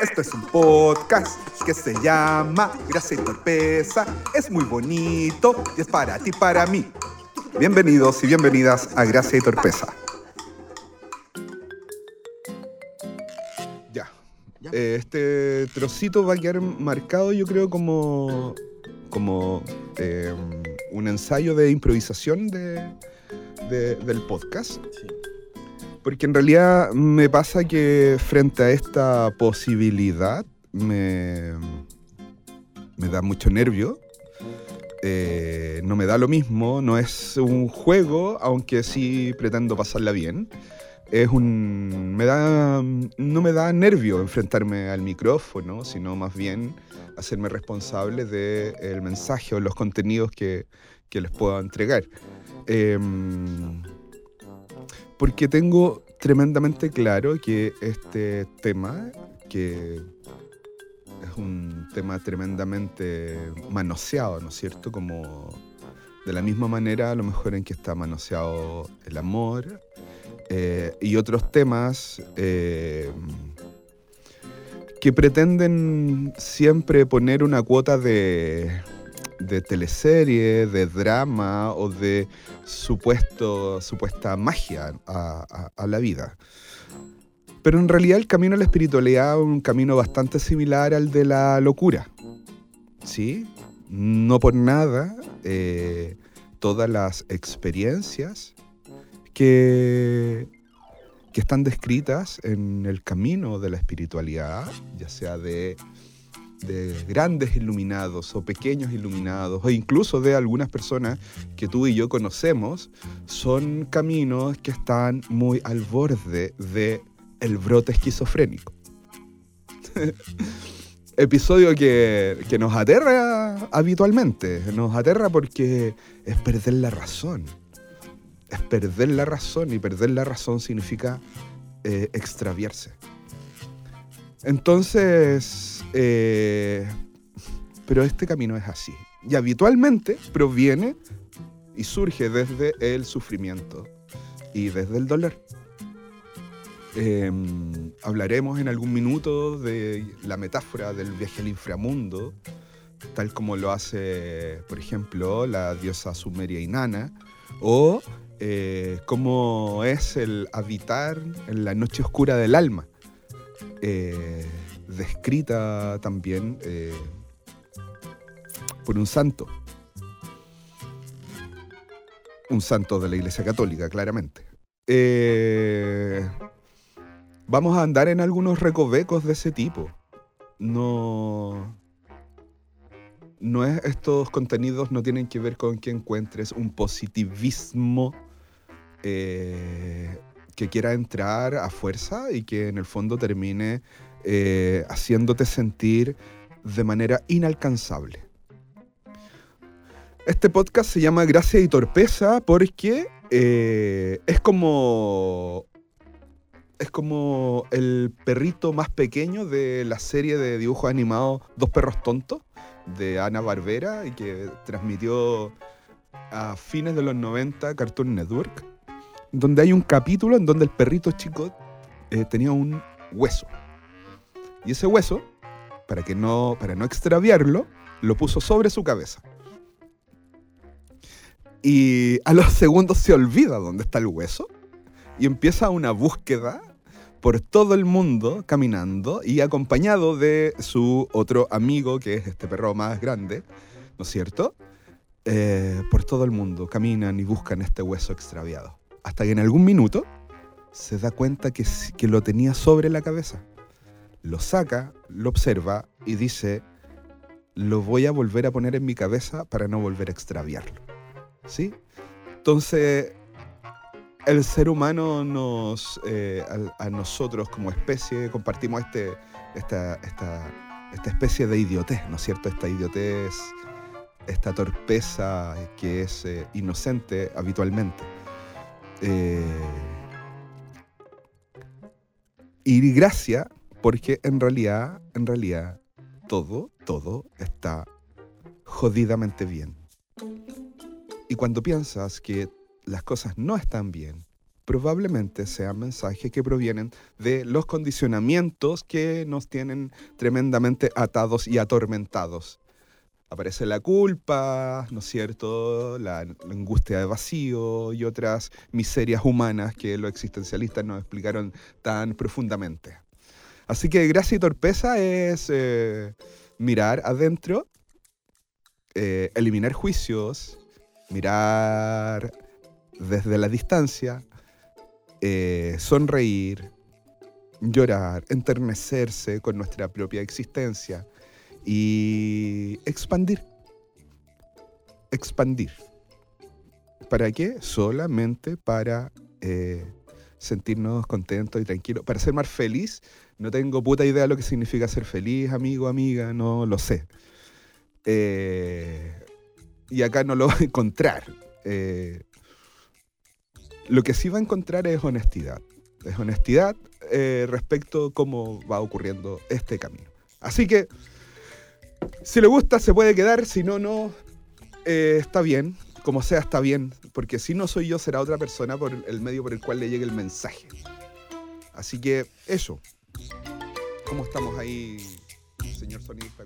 Este es un podcast que se llama Gracia y Torpeza. Es muy bonito y es para ti, para mí. Bienvenidos y bienvenidas a Gracia y Torpeza. Ya. Eh, este trocito va a quedar marcado, yo creo, como, como eh, un ensayo de improvisación de, de- del podcast. Porque en realidad me pasa que frente a esta posibilidad me, me da mucho nervio. Eh, no me da lo mismo, no es un juego, aunque sí pretendo pasarla bien. Es un. Me da. No me da nervio enfrentarme al micrófono, sino más bien hacerme responsable del mensaje o los contenidos que, que les puedo entregar. Em, porque tengo tremendamente claro que este tema, que es un tema tremendamente manoseado, ¿no es cierto? Como de la misma manera a lo mejor en que está manoseado el amor eh, y otros temas eh, que pretenden siempre poner una cuota de, de teleserie, de drama o de supuesto, supuesta magia a, la vida. Pero en realidad el camino a la espiritualidad es un camino bastante similar al de la locura. ¿Sí? No por nada, eh, todas las experiencias que, que están descritas en el camino de la espiritualidad, ya sea de de grandes iluminados o pequeños iluminados o incluso de algunas personas que tú y yo conocemos, son caminos que están muy al borde de brote esquizofrénico. Episodio que, que nos aterra habitualmente, nos aterra porque es perder la razón. Es perder la razón y perder la razón significa eh, extraviarse. Entonces, eh, pero este camino es así. Y habitualmente proviene y surge desde el sufrimiento y desde el dolor. Eh, hablaremos en algún minuto de la metáfora del viaje al inframundo, tal como lo hace, por ejemplo, la diosa sumeria Inanna, o eh, cómo es el habitar en la noche oscura del alma eh, descrita también eh, por un santo. Un santo de la Iglesia Católica, claramente. Eh, vamos a andar en algunos recovecos de ese tipo. No. No es, estos contenidos no tienen que ver con que encuentres un positivismo eh, que quiera entrar a fuerza y que en el fondo termine eh, haciéndote sentir de manera inalcanzable. Este podcast se llama Gracia y Torpeza porque eh, es como es como el perrito más pequeño de la serie de dibujos animados Dos perros tontos de Ana Barbera y que transmitió a fines de los 90 Cartoon Network donde hay un capítulo en donde el perrito chico eh, tenía un hueso. Y ese hueso, para, que no, para no extraviarlo, lo puso sobre su cabeza. Y a los segundos se olvida dónde está el hueso y empieza una búsqueda por todo el mundo caminando y acompañado de su otro amigo, que es este perro más grande, ¿no es cierto? Eh, por todo el mundo caminan y buscan este hueso extraviado hasta que en algún minuto se da cuenta que, que lo tenía sobre la cabeza. Lo saca, lo observa y dice, lo voy a volver a poner en mi cabeza para no volver a extraviarlo. ¿Sí? Entonces, el ser humano nos, eh, a, nosotros como especie compartimos este, esta, esta, esta especie de idiotez, ¿no es cierto? Esta idiotez, esta torpeza que es eh, inocente habitualmente. Eh, y gracia, porque en realidad, en realidad, todo, todo está jodidamente bien. Y cuando piensas que las cosas no están bien, probablemente sean mensajes que provienen de los condicionamientos que nos tienen tremendamente atados y atormentados. Aparece la culpa, ¿no es cierto? La, angustia de vacío y otras miserias humanas que los existencialistas nos explicaron tan profundamente. Así que gracia y torpeza es eh, mirar adentro, eh, eliminar juicios, mirar desde la distancia, eh, sonreír, llorar, enternecerse con nuestra propia existencia y expandir. Expandir. ¿Para qué? Solamente para sentirnos contentos y tranquilos. Para ser más feliz, no tengo puta idea de lo que significa ser feliz, amigo, amiga, no lo sé. Eh, y acá no lo va a encontrar. Eh, lo que sí va a encontrar es honestidad. Es honestidad eh, respecto a cómo va ocurriendo este camino. Así que, si le gusta, se puede quedar. Si no, no. Está bien. Como sea, está bien. Porque si no soy yo, será otra persona por el medio por el cual le llegue el mensaje. Así que, eso. ¿Cómo estamos ahí, señor sonista?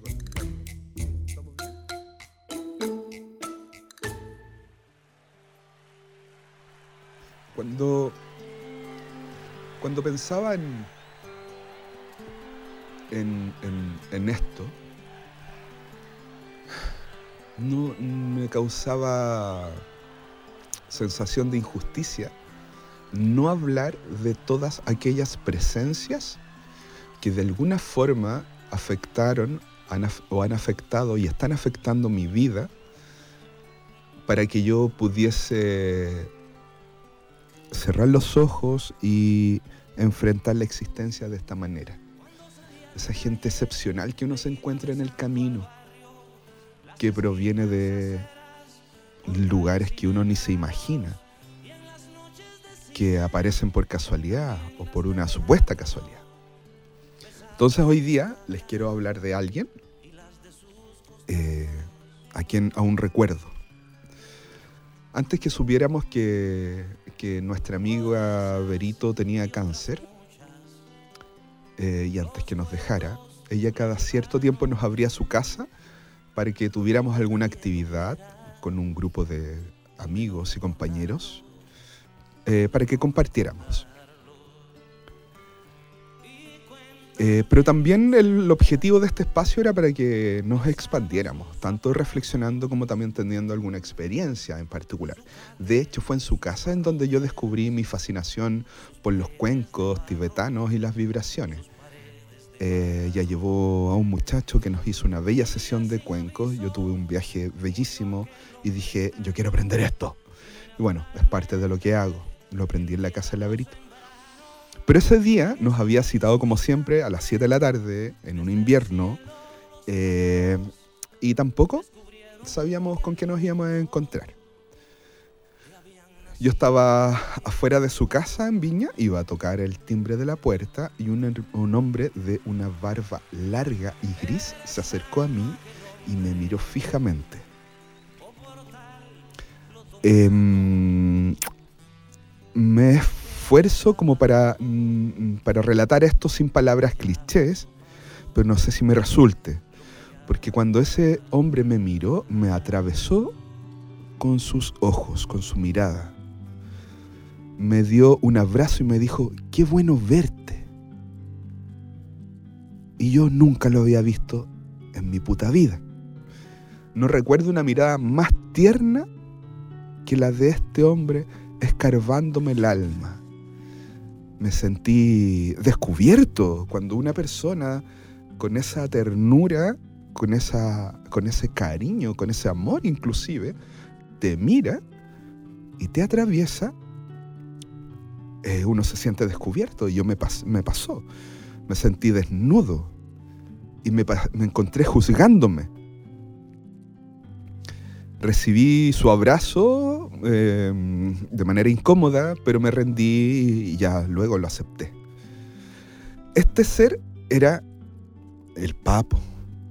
Cuando, cuando pensaba en, en, esto, no me causaba sensación de injusticia no hablar de todas aquellas presencias que de alguna forma afectaron o han afectado y están afectando mi vida para que yo pudiese cerrar los ojos y enfrentar la existencia de esta manera. Esa gente excepcional que uno se encuentra en el camino, que proviene de lugares que uno ni se imagina, que aparecen por casualidad o por una supuesta casualidad. Entonces hoy día les quiero hablar de alguien eh, a quien aún recuerdo. Antes que supiéramos que que nuestra amiga Berito tenía cáncer eh, y antes que nos dejara, ella cada cierto tiempo nos abría su casa para que tuviéramos alguna actividad con un grupo de amigos y compañeros eh, para que compartiéramos. Eh, pero también el objetivo de este espacio era para que nos expandiéramos, tanto reflexionando como también teniendo alguna experiencia en particular. De hecho, fue en su casa en donde yo descubrí mi fascinación por los cuencos tibetanos y las vibraciones. Eh, ya llevó a un muchacho que nos hizo una bella sesión de cuencos. Yo tuve un viaje bellísimo y dije, yo quiero aprender esto. Y bueno, es parte de lo que hago. Lo aprendí en la casa del laberito. Pero ese día nos había citado, como siempre, a las 7 de la tarde, en un invierno, eh, y tampoco sabíamos con qué nos íbamos a encontrar. Yo estaba afuera de su casa en Viña, iba a tocar el timbre de la puerta y un, un, hombre de una barba larga y gris se acercó a mí y me miró fijamente. Eh, me esfuerzo como para, mm, para relatar esto sin palabras clichés, pero no sé si me resulte. Porque cuando ese hombre me miró, me atravesó con sus ojos, con su mirada. Me dio un abrazo y me dijo, qué bueno verte. Y yo nunca lo había visto en mi puta vida. No recuerdo una mirada más tierna que la de este hombre escarbándome el alma me sentí descubierto cuando una persona con esa ternura, con, esa, con ese cariño, con ese amor inclusive, te mira y te atraviesa, eh, uno se siente descubierto. Y yo me, me pasó, me sentí desnudo y me, encontré juzgándome recibí su abrazo em, de manera incómoda, pero me rendí y ya luego lo acepté. Este ser era el papo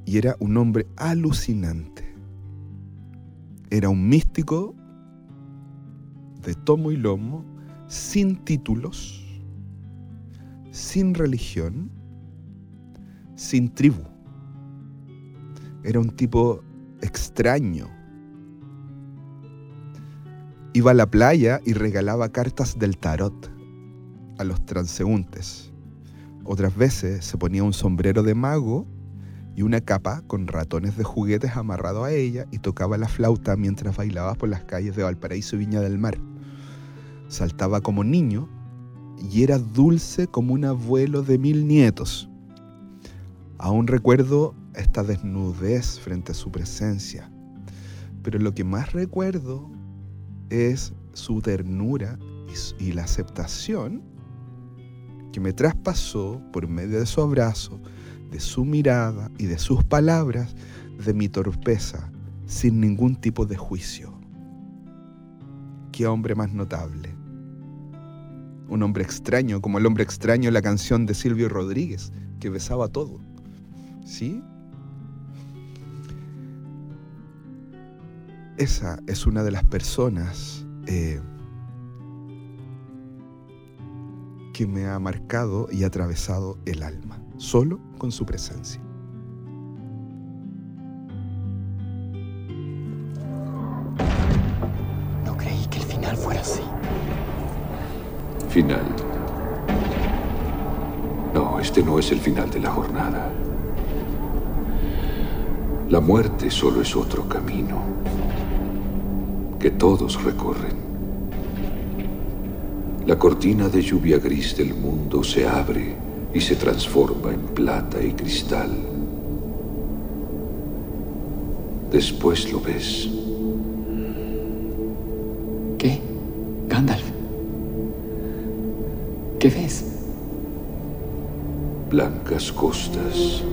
y era un hombre alucinante. Era un místico de tomo y lomo, sin títulos, sin religión, sin tribu. Era un tipo extraño. Iba a la playa y regalaba cartas del tarot a los transeúntes. Otras veces se ponía un sombrero de mago y una capa con ratones de juguetes amarrado a ella y tocaba la flauta mientras bailaba por las calles de Valparaíso y Viña del Mar. Saltaba como niño y era dulce como un abuelo de mil nietos. Aún recuerdo esta desnudez frente a su presencia, pero lo que más recuerdo es su ternura y, la aceptación que me traspasó por medio de su abrazo, de su mirada y de sus palabras, de mi torpeza, sin ningún tipo de juicio. Qué hombre más notable. Un hombre extraño, como el hombre extraño en la canción de Silvio Rodríguez, que besaba todo. ¿Sí? Esa es una de las personas eh, que me ha marcado y atravesado el alma, solo con su presencia. Final. No, este no es el final de la jornada. La muerte solo es otro camino que todos recorren. La cortina de lluvia gris del mundo se abre y se transforma en plata y cristal. Después lo ves. ¿Qué ves? Blancas costas.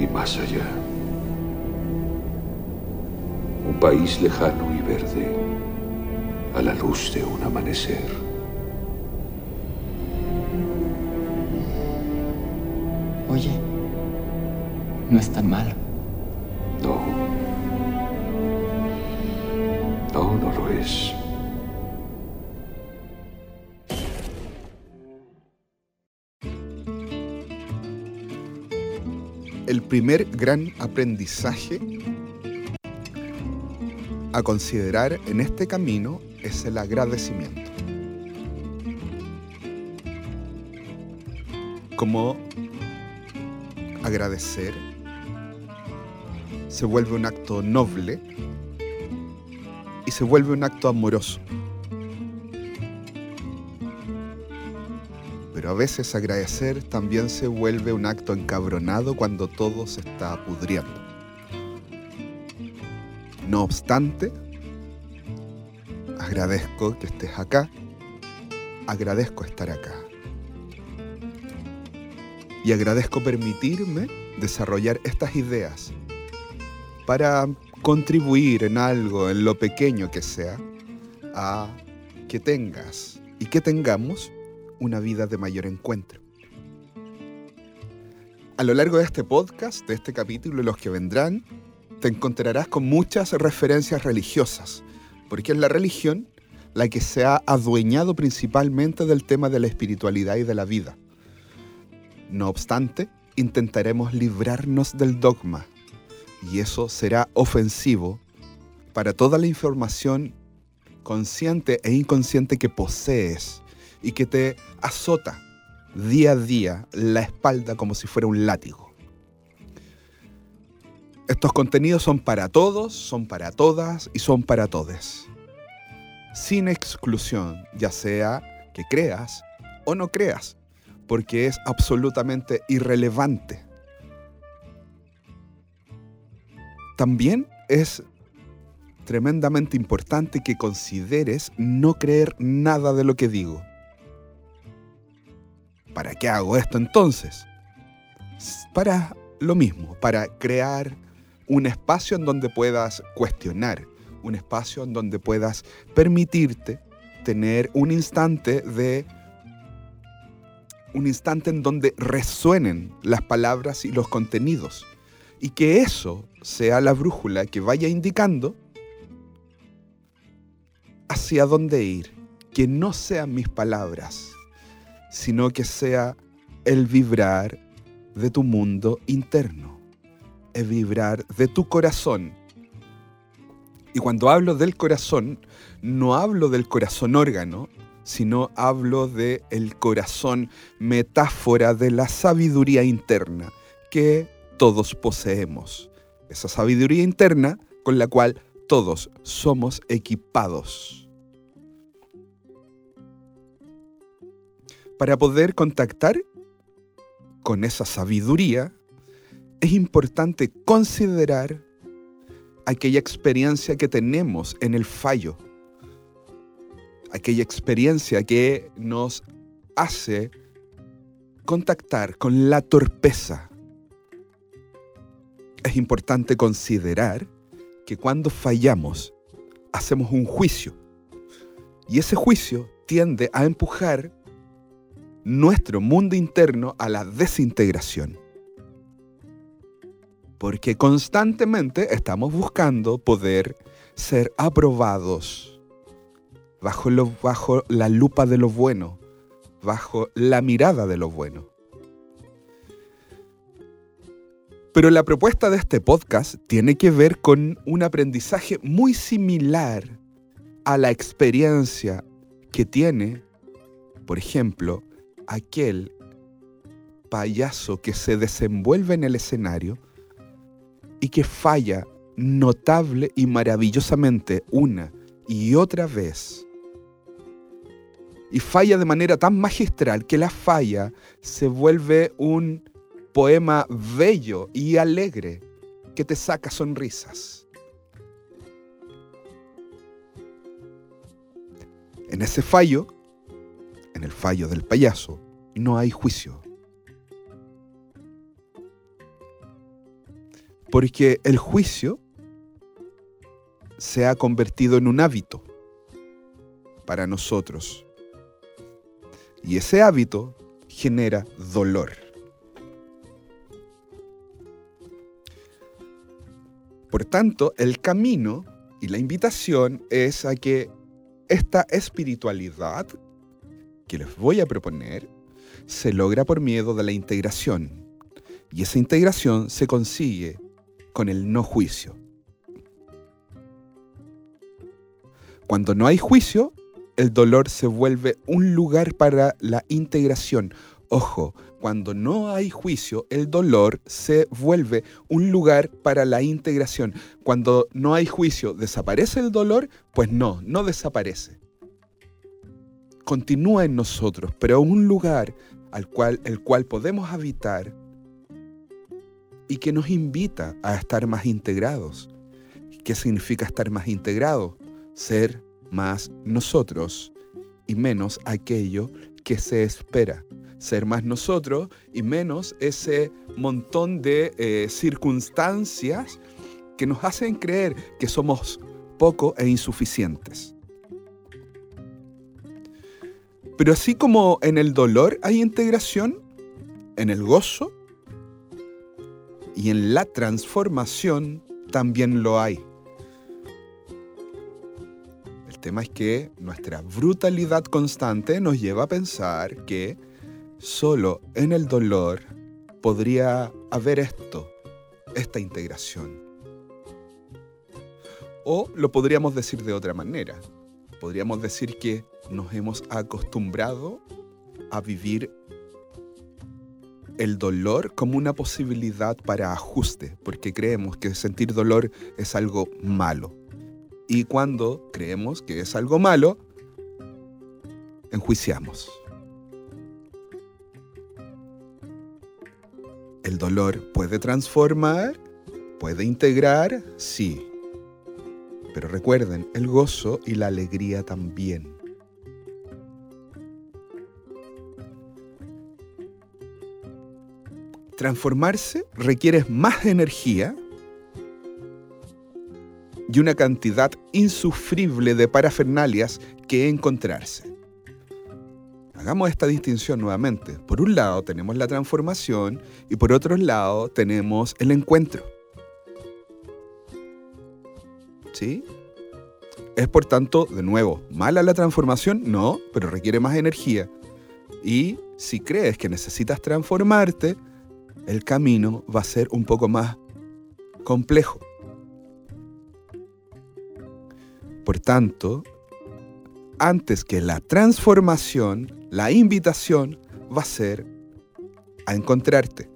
Y más allá un país lejano y verde, a la luz de un amanecer. Oye, no es tan malo. Primer gran aprendizaje a considerar en este camino es el agradecimiento. Como agradecer se vuelve un acto noble y se vuelve un acto amoroso. Pero a veces agradecer también se vuelve un acto encabronado cuando todo se está pudriendo. No obstante, agradezco que estés acá, agradezco estar acá. Y agradezco permitirme desarrollar estas ideas para contribuir en algo, en lo pequeño que sea, a que tengas y que tengamos una vida de mayor encuentro. A lo largo de este podcast, de este capítulo y los que vendrán, te encontrarás con muchas referencias religiosas, porque es la religión la que se ha adueñado principalmente del tema de la espiritualidad y de la vida. No obstante, intentaremos librarnos del dogma, y eso será ofensivo para toda la información consciente e inconsciente que posees y que te azota día a día la espalda como si fuera un látigo. Estos contenidos son para todos, son para todas y son para todes. Sin exclusión, ya sea que creas o no creas, porque es absolutamente irrelevante. También es tremendamente importante que consideres no creer nada de lo que digo. ¿Para qué hago esto entonces? Para lo mismo, para crear un espacio en donde puedas cuestionar, un espacio en donde puedas permitirte tener un instante de un instante en donde resuenen las palabras y los contenidos y que eso sea la brújula que vaya indicando hacia dónde ir, que no sean mis palabras, sino que sea el vibrar de tu mundo interno, el vibrar de tu corazón. Y cuando hablo del corazón, no hablo del corazón órgano, sino hablo del el corazón metáfora de la sabiduría interna que todos poseemos. Esa sabiduría interna con la cual todos somos equipados. Para poder contactar con esa sabiduría, es importante considerar aquella experiencia que tenemos en el fallo, aquella experiencia que nos hace contactar con la torpeza. Es importante considerar que cuando fallamos hacemos un juicio y ese juicio tiende a empujar nuestro mundo interno a la desintegración. Porque constantemente estamos buscando poder ser aprobados bajo, bajo la lupa de lo bueno, bajo la mirada de lo bueno. Pero la propuesta de este podcast tiene que ver con un aprendizaje muy similar a la experiencia que tiene, por ejemplo, aquel payaso que se desenvuelve en el escenario y que falla notable y maravillosamente una y otra vez. Y falla de manera tan magistral que la falla se vuelve un poema bello y alegre que te saca sonrisas. En ese fallo en el fallo del payaso, no hay juicio. Porque el juicio se ha convertido en un hábito para nosotros. Y ese hábito genera dolor. Por tanto, el camino y la invitación es a que esta espiritualidad que les voy a proponer se logra por miedo de la integración. Y esa integración se consigue con el no juicio. Cuando no hay juicio, el dolor se vuelve un lugar para la integración. Ojo, cuando no hay juicio, el dolor se vuelve un lugar para la integración. Cuando no hay juicio, ¿desaparece el dolor? Pues no, no desaparece continúa en nosotros, pero un lugar al cual, el cual podemos habitar y que nos invita a estar más integrados. ¿Qué significa estar más integrado? Ser más nosotros y menos aquello que se espera. Ser más nosotros y menos ese montón de eh, circunstancias que nos hacen creer que somos poco e insuficientes. Pero así como en el dolor hay integración, en el gozo y en la transformación también lo hay. El tema es que nuestra brutalidad constante nos lleva a pensar que solo en el dolor podría haber esto, esta integración. O lo podríamos decir de otra manera. Podríamos decir que nos hemos acostumbrado a vivir el dolor como una posibilidad para ajuste, porque creemos que sentir dolor es algo malo. Y cuando creemos que es algo malo, enjuiciamos. El dolor puede transformar, puede integrar, sí. Pero recuerden, el gozo y la alegría también. Transformarse requiere más energía y una cantidad insufrible de parafernalias que encontrarse. Hagamos esta distinción nuevamente. Por un lado tenemos la transformación y por otro lado tenemos el encuentro. ¿Sí? Es por tanto, de nuevo, mala la transformación, no, pero requiere más energía. Y si crees que necesitas transformarte, el camino va a ser un poco más complejo. Por tanto, antes que la transformación, la invitación va a ser a encontrarte.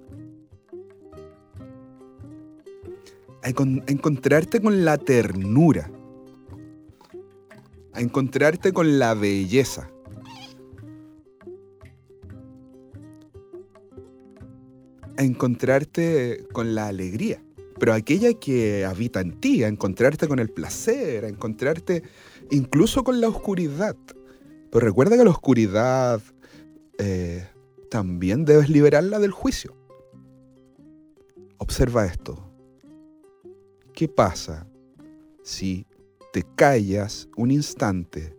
A encontrarte con la ternura. A encontrarte con la belleza. Encontrarte con la alegría pero aquella que habita en ti, a encontrarte con el placer, a encontrarte incluso con la oscuridad. Pero recuerda que la oscuridad eh, también debes liberarla del juicio. Observa esto. ¿Qué pasa si te callas un instante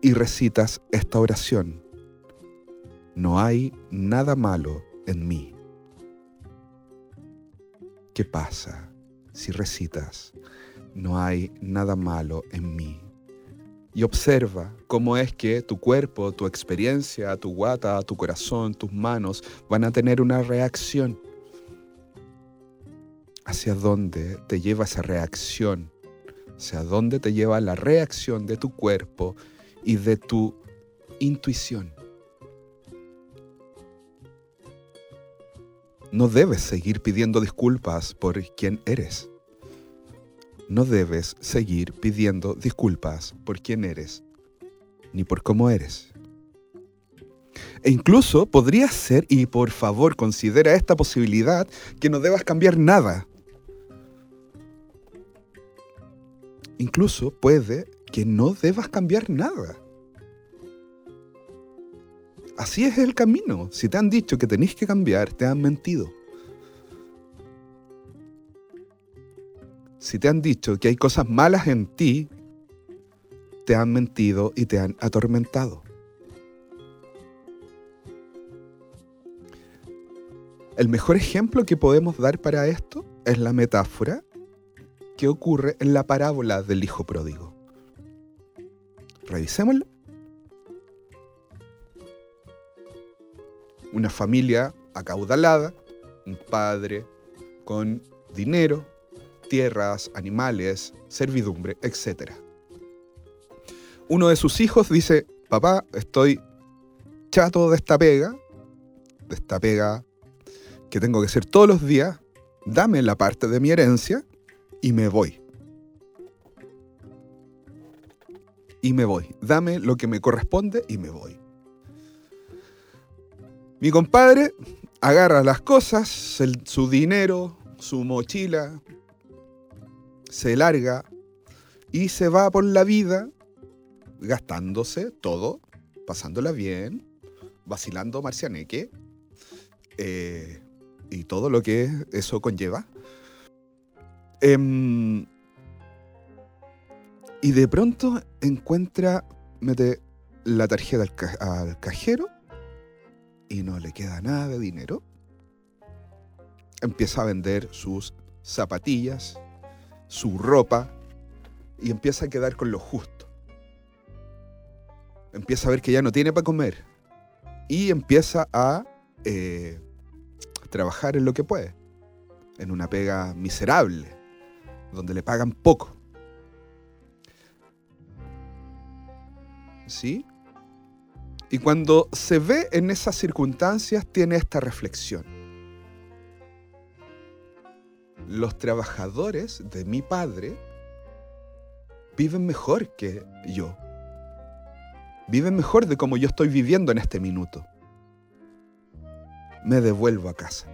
y recitas esta oración? No hay nada malo en mí. ¿Qué pasa si recitas, no hay nada malo en mí? Y observa cómo es que tu cuerpo, tu experiencia, tu guata, tu corazón, tus manos van a tener una reacción. ¿Hacia dónde te lleva esa reacción? ¿Hacia dónde te lleva la reacción de tu cuerpo y de tu intuición? No debes seguir pidiendo disculpas por quien eres. No debes seguir pidiendo disculpas por quién eres, ni por cómo eres. E incluso podría ser, y por favor considera esta posibilidad, que no debas cambiar nada. Incluso puede que no debas cambiar nada. Así es el camino. Si te han dicho que tenéis que cambiar, te han mentido. Si te han dicho que hay cosas malas en ti, te han mentido y te han atormentado. El mejor ejemplo que podemos dar para esto es la metáfora que ocurre en la parábola del hijo pródigo. Revisémosla. Una familia acaudalada, un padre con dinero, tierras, animales, servidumbre, etc. Uno de sus hijos dice, papá, estoy chato de esta pega, de esta pega que tengo que hacer todos los días, dame la parte de mi herencia y me voy. Y me voy. Dame lo que me corresponde y me voy. Mi compadre agarra las cosas, su dinero, su mochila, se larga y se va por la vida gastándose todo, pasándola bien, vacilando marcianeque eh, y todo lo que eso conlleva. Em, y de pronto encuentra, mete la tarjeta al cajero y no le queda nada de dinero, empieza a vender sus zapatillas, su ropa y empieza a quedar con lo justo. Empieza a ver que ya no tiene para comer y empieza a eh, trabajar en lo que puede, en una pega miserable, donde le pagan poco. ¿Sí? Y cuando se ve en esas circunstancias, tiene esta reflexión. Los trabajadores de mi padre viven mejor que yo. Viven mejor de como yo estoy viviendo en este minuto. Me devuelvo a casa.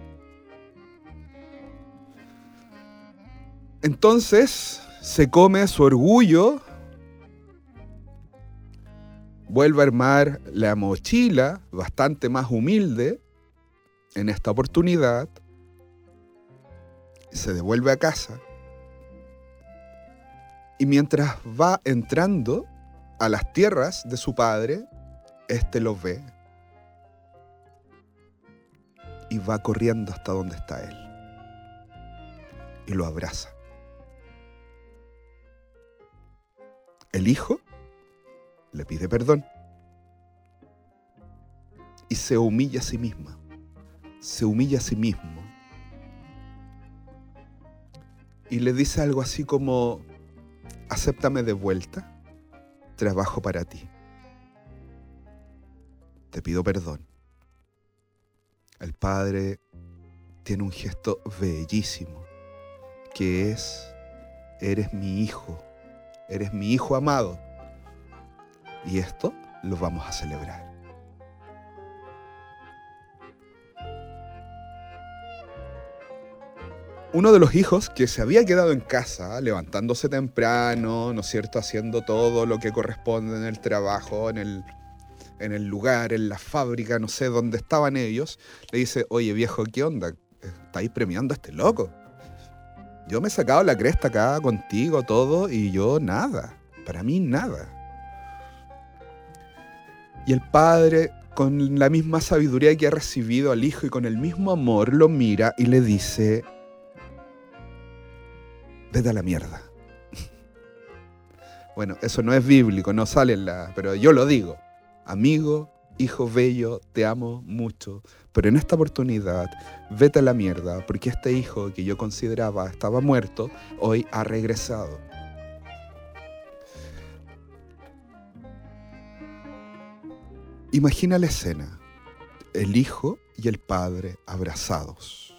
Entonces se come su orgullo vuelve a armar la mochila, bastante más humilde, en esta oportunidad, se devuelve a casa, y mientras va entrando a las tierras de su padre, éste lo ve y va corriendo hasta donde está él y lo abraza. El hijo le pide perdón y se humilla a sí misma, se humilla a sí mismo y le dice algo así como, acéptame de vuelta, trabajo para ti. Te pido perdón. El padre tiene un gesto bellísimo, que es, eres mi hijo, eres mi hijo amado. Y esto lo vamos a celebrar. uno de los hijos que se había quedado en casa, levantándose temprano, ¿no es cierto?, haciendo todo lo que corresponde en el trabajo, en el, en el lugar, en la fábrica, no sé dónde estaban ellos, le dice, oye viejo, ¿qué onda? ¿Estáis premiando a este loco? Yo me he sacado la cresta acá contigo, todo, y yo nada, para mí nada. Y el padre, con la misma sabiduría que ha recibido al hijo y con el mismo amor, lo mira y le dice, vete a la mierda. Bueno, eso no es bíblico, no sale en la... Pero yo lo digo. Amigo, hijo bello, te amo mucho. Pero en esta oportunidad, vete a la mierda, porque este hijo que yo consideraba estaba muerto, hoy ha regresado. Imagina la escena. El hijo y el padre abrazados.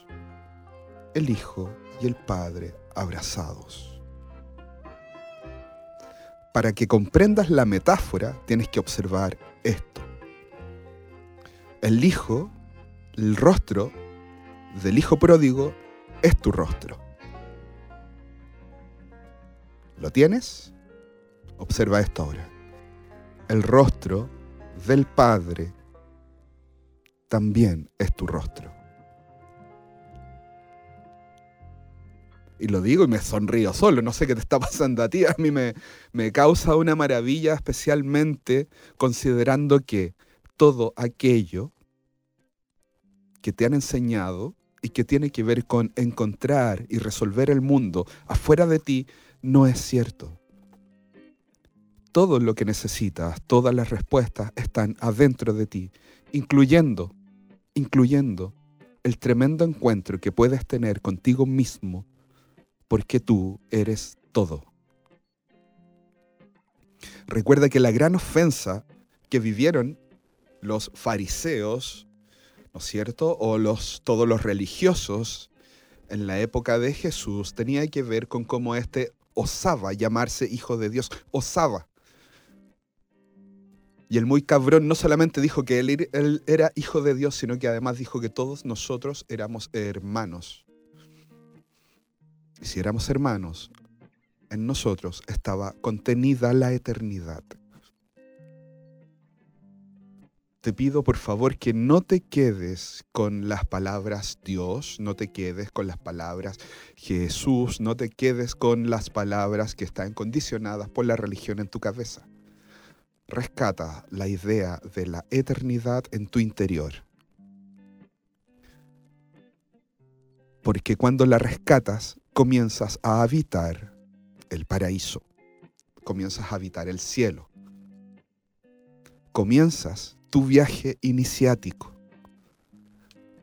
El hijo y el padre abrazados. Para que comprendas la metáfora, tienes que observar esto. El hijo, el rostro del hijo pródigo es tu rostro. ¿Lo tienes? Observa esto ahora. El rostro del Padre también es tu rostro. y lo digo y me sonrío solo, no sé qué te está pasando a ti, a mí me, me causa una maravilla especialmente considerando que todo aquello que te han enseñado y que tiene que ver con encontrar y resolver el mundo afuera de ti no es cierto. Todo lo que necesitas, todas las respuestas están adentro de ti, incluyendo, incluyendo el tremendo encuentro que puedes tener contigo mismo porque tú eres todo. Recuerda que la gran ofensa que vivieron los fariseos, ¿no es cierto? O los, todos los religiosos en la época de Jesús tenía que ver con cómo éste osaba llamarse hijo de Dios, osaba. Y el muy cabrón no solamente dijo que él, era hijo de Dios, sino que además dijo que todos nosotros éramos hermanos. Y si éramos hermanos, en nosotros estaba contenida la eternidad. Te pido por favor que no te quedes con las palabras Dios, no te quedes con las palabras Jesús, no te quedes con las palabras que están condicionadas por la religión en tu cabeza. Rescata la idea de la eternidad en tu interior. Porque cuando la rescatas, comienzas a habitar el paraíso, comienzas a habitar el cielo, comienzas tu viaje iniciático,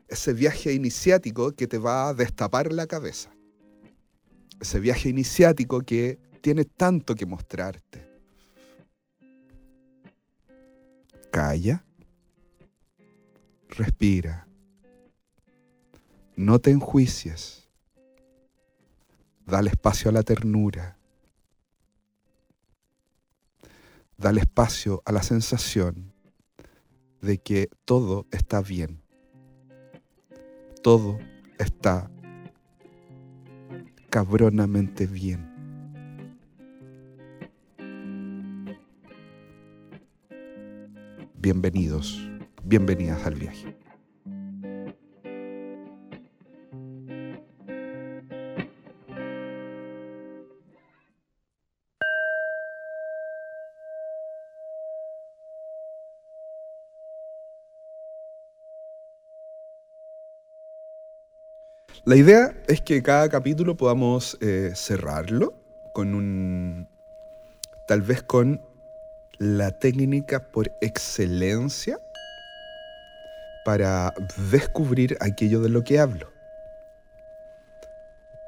ese viaje iniciático que te va a destapar la cabeza, ese viaje iniciático que tiene tanto que mostrarte. Calla, respira, no te enjuicies Dale espacio a la ternura. Dale espacio a la sensación de que todo está bien. Todo está cabronamente bien. Bienvenidos, bienvenidas al viaje. La idea es que cada capítulo podamos eh, cerrarlo con un tal vez con la técnica por excelencia para descubrir aquello de lo que hablo.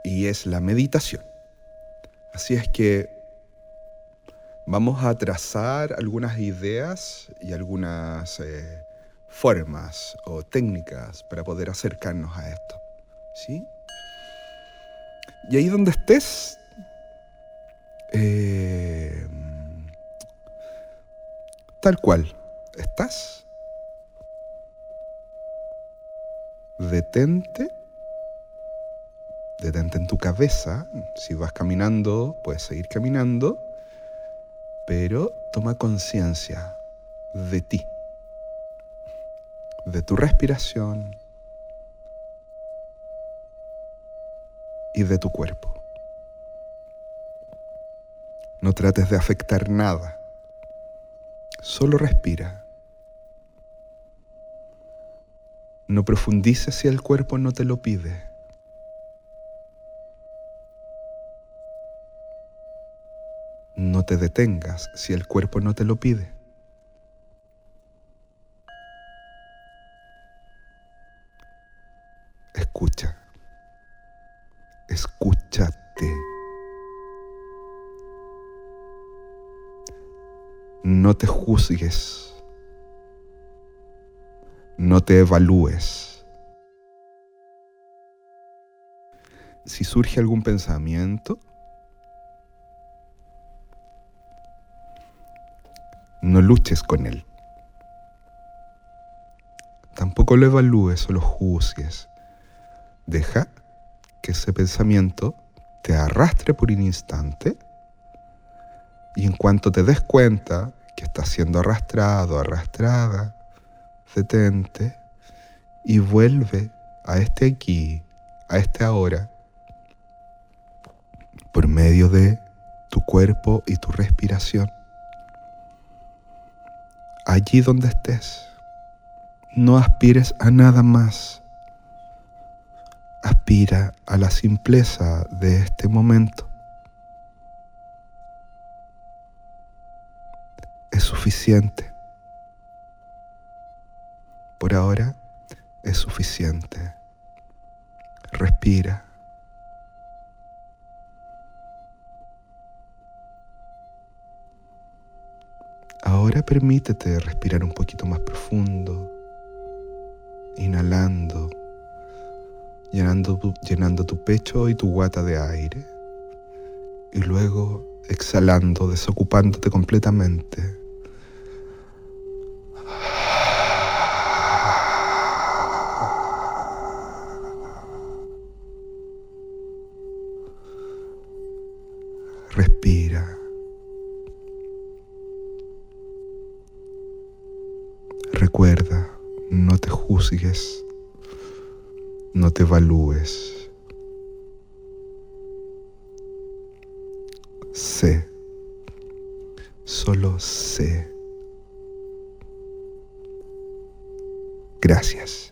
Y es la meditación. Así es que vamos a trazar algunas ideas y algunas eh, formas o técnicas para poder acercarnos a esto. ¿Sí? Y ahí donde estés, eh, tal cual, estás, detente, detente en tu cabeza, si vas caminando, puedes seguir caminando, pero toma conciencia de ti, de tu respiración y de tu cuerpo. No trates de afectar nada, solo respira. No profundices si el cuerpo no te lo pide. No te detengas si el cuerpo no te lo pide. Escucha. Escúchate. No te juzgues. No te evalúes. Si surge algún pensamiento, no luches con él. Tampoco lo evalúes o lo juzgues. Deja que ese pensamiento te arrastre por un instante y en cuanto te des cuenta que estás siendo arrastrado, arrastrada, detente y vuelve a este aquí, a este ahora, por medio de tu cuerpo y tu respiración. Allí donde estés, no aspires a nada más. Aspira a la simpleza de este momento. Suficiente. Por ahora es suficiente. Respira. Ahora permítete respirar un poquito más profundo, inhalando, llenando tu, llenando tu pecho y tu guata de aire, y luego exhalando, desocupándote completamente. Respira. Recuerda, no te no te evalúes. Sé, solo sé. Gracias.